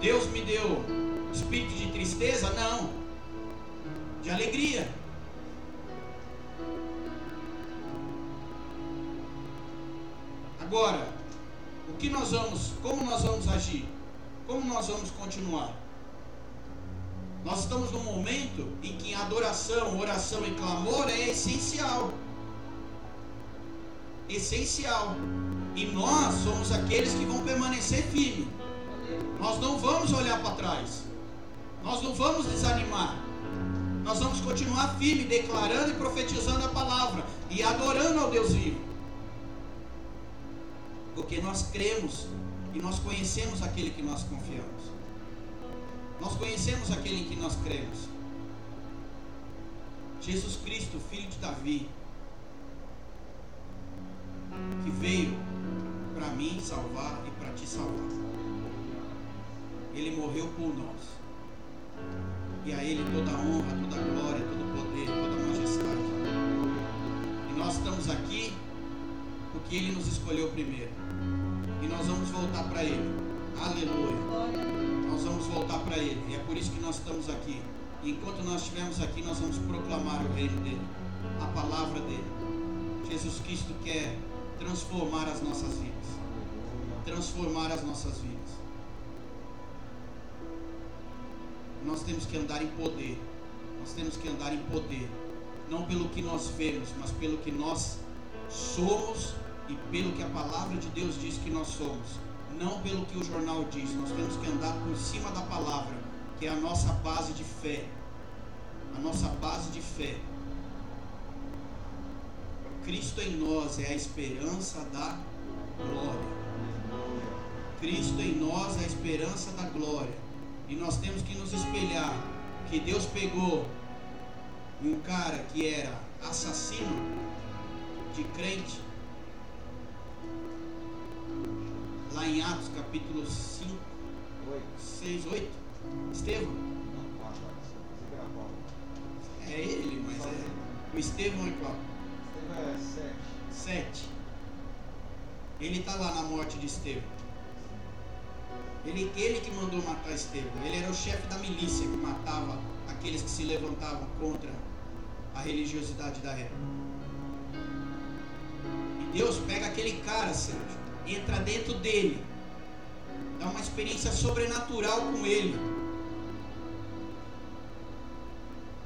Deus me deu espírito de tristeza? Não. De alegria. Agora, o que nós vamos, como nós vamos agir? Como nós vamos continuar? Nós estamos num momento em que adoração, oração e clamor é essencial. Essencial. E nós somos aqueles que vão permanecer firmes. Nós não vamos olhar para trás. Nós não vamos desanimar. Nós vamos continuar firme, declarando e profetizando a palavra e adorando ao Deus vivo. Porque nós cremos e nós conhecemos aquele que nós confiamos. Nós conhecemos aquele em que nós cremos. Jesus Cristo, filho de Davi, que veio para mim salvar e para te salvar. Ele morreu por nós. E a Ele toda a honra, toda a glória, todo o poder, toda a majestade. E nós estamos aqui porque Ele nos escolheu primeiro. E nós vamos voltar para Ele. Aleluia nós vamos voltar para Ele. E é por isso que nós estamos aqui. E enquanto nós estivermos aqui, nós vamos proclamar o reino dele, a palavra dele. Jesus Cristo quer transformar as nossas vidas. Transformar as nossas vidas. Nós temos que andar em poder. Nós temos que andar em poder. Não pelo que nós vemos, mas pelo que nós somos e pelo que a palavra de Deus diz que nós somos não pelo que o jornal diz. Nós temos que andar por cima da palavra, que é a nossa base de fé. A nossa base de fé. Cristo em nós é a esperança da glória. Cristo em nós é a esperança da glória. E nós temos que nos espelhar que Deus pegou um cara que era assassino de crente lá em Atos capítulo 5, 6, 8. Estevão? É ele, mas é. O Estevão é qual? Estevão é 7. 7. Ele está lá na morte de Estevão. Ele, ele que mandou matar Estevão. Ele era o chefe da milícia que matava aqueles que se levantavam contra a religiosidade da época. E Deus pega aquele cara, Sérgio entra dentro dele, dá uma experiência sobrenatural com ele,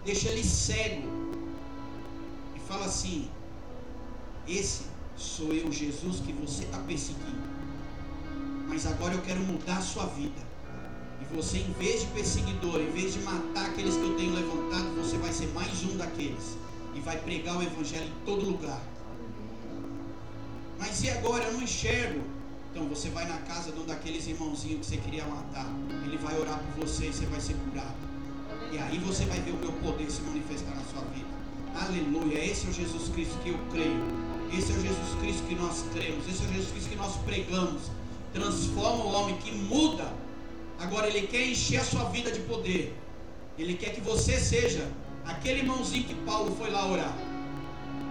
deixa ele cego. E fala assim: Esse sou eu, Jesus, que você está perseguindo, mas agora eu quero mudar a sua vida. E você, em vez de perseguidor, em vez de matar aqueles que eu tenho levantado, você vai ser mais um daqueles. E vai pregar o Evangelho em todo lugar. Mas e agora? Eu não enxergo. Então você vai na casa de um daqueles irmãozinhos que você queria matar. Ele vai orar por você e você vai ser curado. E aí você vai ver o meu poder se manifestar na sua vida. Aleluia. Esse é o Jesus Cristo que eu creio. Esse é o Jesus Cristo que nós cremos. Esse é o Jesus Cristo que nós pregamos. Transforma o homem que muda. Agora ele quer encher a sua vida de poder. Ele quer que você seja aquele irmãozinho que Paulo foi lá orar.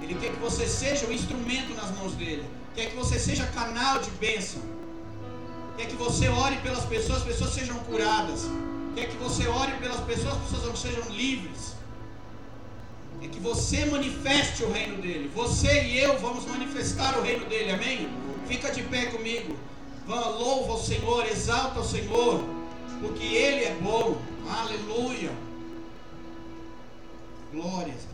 Ele quer que você seja o instrumento nas mãos dele. Quer que você seja canal de bênção. Quer que você ore pelas pessoas, as pessoas sejam curadas. Quer que você ore pelas pessoas, as pessoas sejam livres. É que você manifeste o reino dele. Você e eu vamos manifestar o reino dele. Amém? Fica de pé comigo. Louva o Senhor, exalta o Senhor, porque ele é bom. Aleluia. Glórias.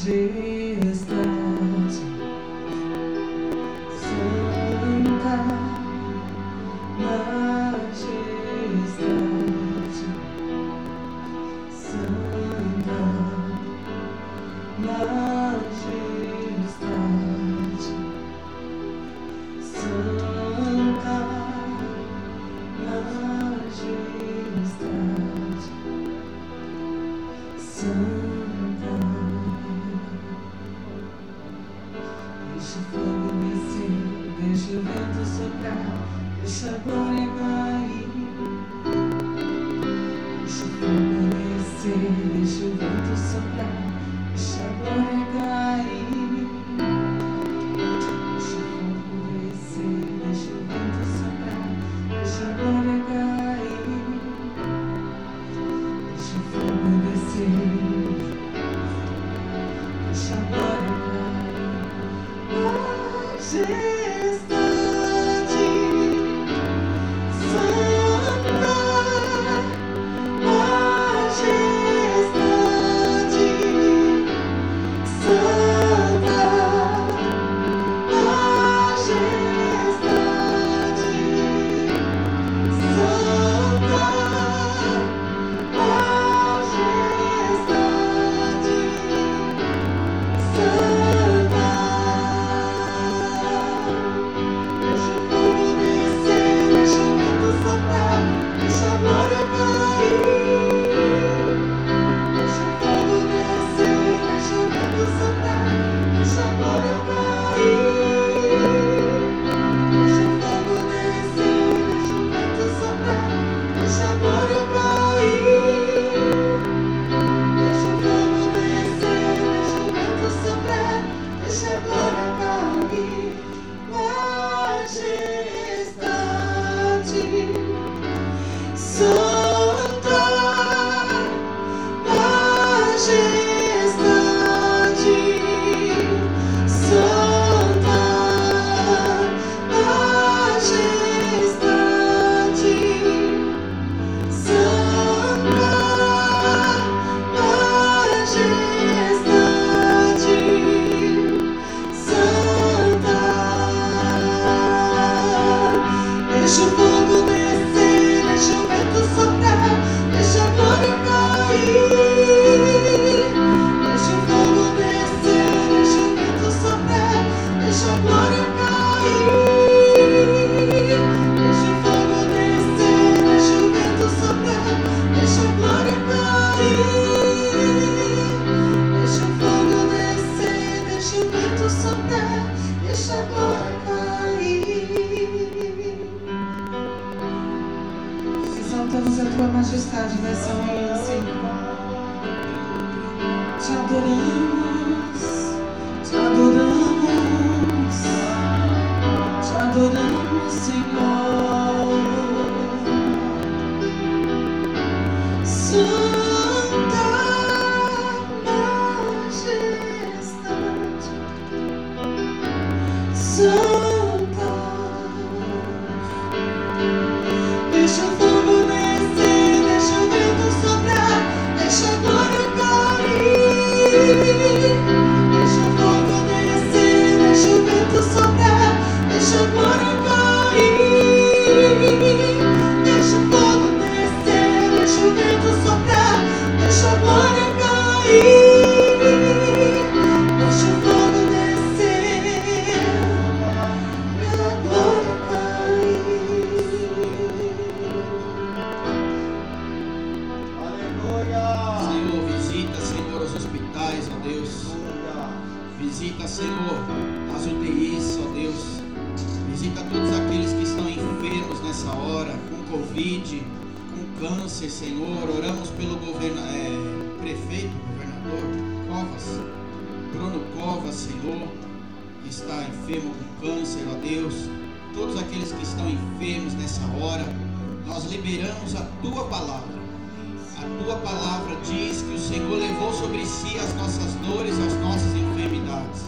Deixa o vento soprar, deixa a aqueles que estão enfermos nessa hora, nós liberamos a tua palavra. A tua palavra diz que o Senhor levou sobre si as nossas dores, as nossas enfermidades.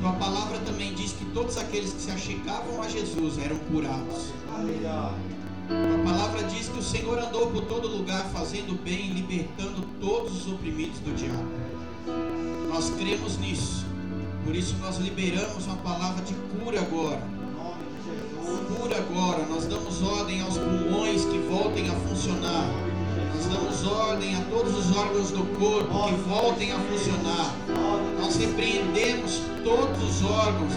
Tua palavra também diz que todos aqueles que se achegavam a Jesus eram curados. A palavra diz que o Senhor andou por todo lugar fazendo bem, libertando todos os oprimidos do diabo. Nós cremos nisso. Por isso nós liberamos uma palavra de cura agora. Agora. Nós damos ordem aos pulmões que voltem a funcionar. Nós damos ordem a todos os órgãos do corpo que voltem a funcionar. Nós repreendemos todos os órgãos,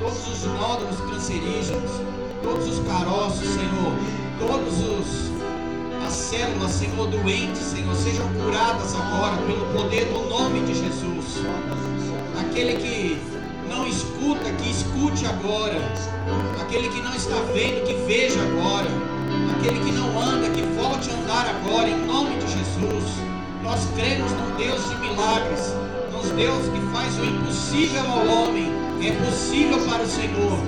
todos os nódulos cancerígenos, todos os caroços, Senhor, todos os as células, Senhor, doentes, Senhor, sejam curadas agora pelo poder do nome de Jesus. Aquele que não escuta, que escute agora. Aquele que não está vendo, que veja agora. Aquele que não anda, que volte a andar agora, em nome de Jesus. Nós cremos num Deus de milagres, num Deus que faz o impossível ao homem, é possível para o Senhor.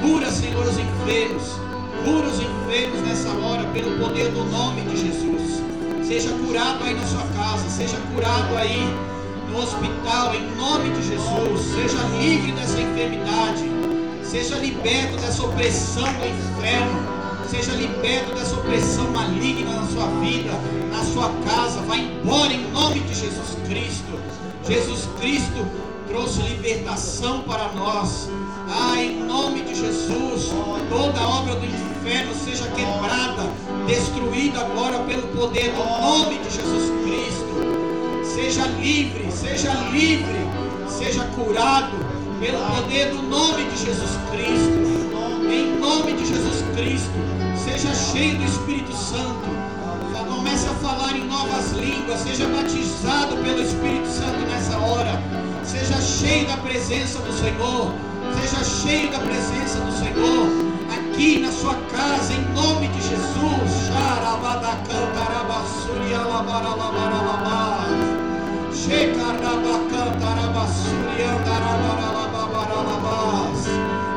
Cura, Senhor, os enfermos. Cura os enfermos nessa hora pelo poder do nome de Jesus. Seja curado aí na sua casa, seja curado aí no hospital, em nome de Jesus. Seja livre dessa enfermidade. Seja liberto dessa opressão do inferno. Seja liberto dessa opressão maligna na sua vida, na sua casa. Vá embora em nome de Jesus Cristo. Jesus Cristo trouxe libertação para nós. Ah, em nome de Jesus, toda obra do inferno seja quebrada, destruída agora pelo poder do nome de Jesus Cristo. Seja livre, seja livre, seja curado pelo poder do nome de Jesus Cristo. Em nome de Jesus Cristo, seja cheio do Espírito Santo. Comece a falar em novas línguas, seja batizado pelo Espírito Santo nessa hora. Seja cheio da presença do Senhor. Seja cheio da presença do Senhor. Aqui na sua casa, em nome de Jesus.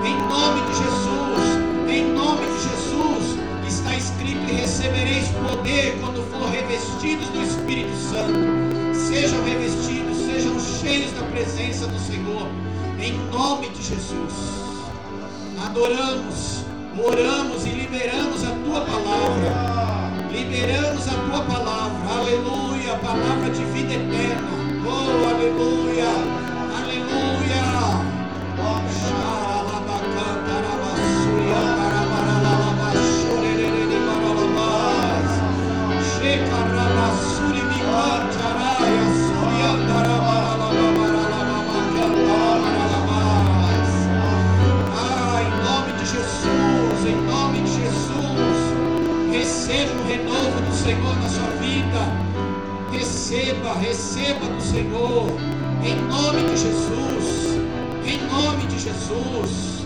Em nome de Jesus, em nome de Jesus, está escrito: e recebereis poder quando for revestidos do Espírito Santo. Sejam revestidos, sejam cheios da presença do Senhor, em nome de Jesus. Adoramos, oramos e liberamos a tua palavra. Liberamos a tua palavra, aleluia, palavra de vida eterna. Oh, aleluia, aleluia. Ah, Receba, receba do Senhor, em nome de Jesus, em nome de Jesus.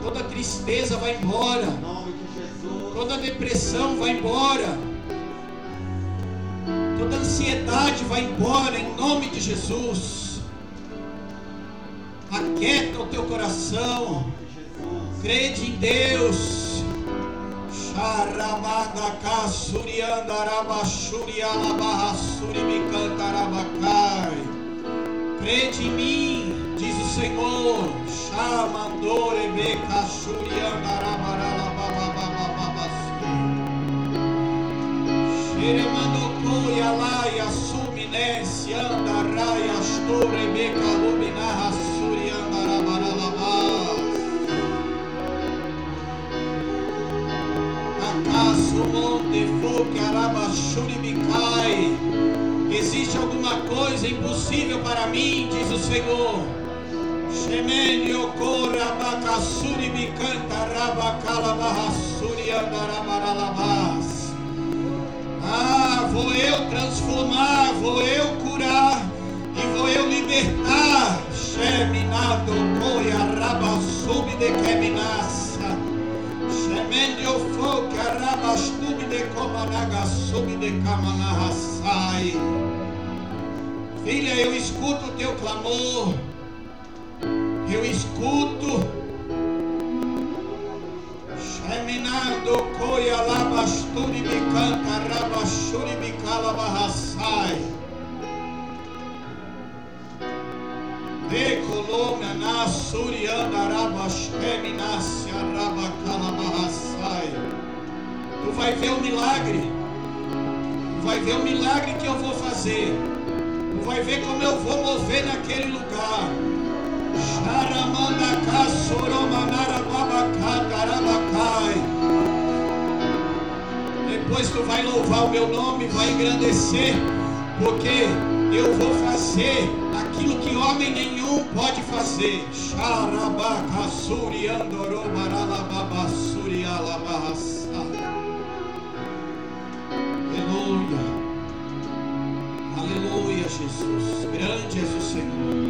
Toda tristeza vai embora, Em nome de Jesus. toda depressão vai embora, toda ansiedade vai embora, em nome de Jesus. Aquieta o teu coração. Crede em Deus. Charamada kasuriandarabashurialabarrasuribicantarabakai. Crede em mim, diz o Senhor. Chamandorebe kasuriandarabaralabababababasu. Shurimikai. Existe alguma coisa impossível para mim, diz o Senhor. Shemenio Kora Bakasuri Bikanta Rabakala Bahasuri Andarabaralabás. Ah, vou eu transformar, vou eu curar e vou eu libertar. Sheminado Koya Rabasubi de Keminás camanarraçai. Filha, eu escuto o teu clamor. Eu escuto. Sheminado coia labasturi me canta rabashuri calabarraçai. Decolomia na surianda rabashkeminácia rabacalabarraçai. Vai ver o milagre. Vai ver o milagre que eu vou fazer. Vai ver como eu vou mover naquele lugar. Charamanda kasoromanara babacatarabakai. Depois tu vai louvar o meu nome, vai engrandecer, porque eu vou fazer aquilo que homem nenhum pode fazer. Xarabacasuri andorobaralababasuri Jesus. Grande és o Senhor.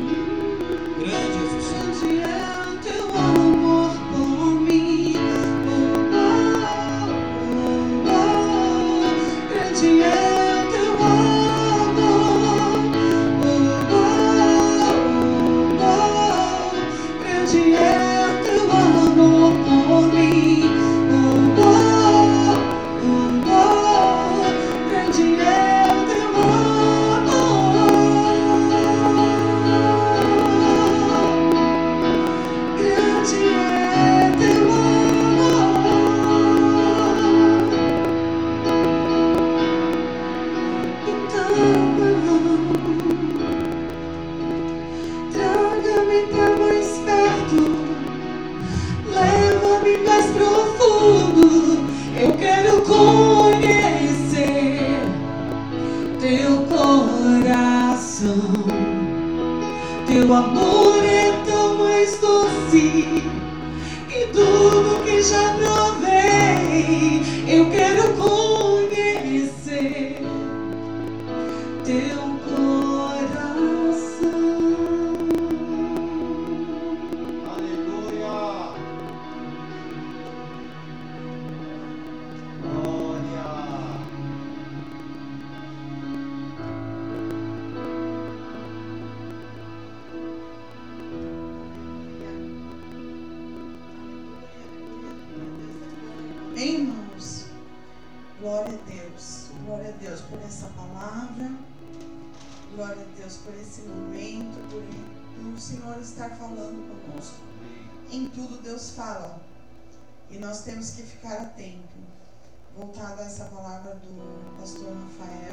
Do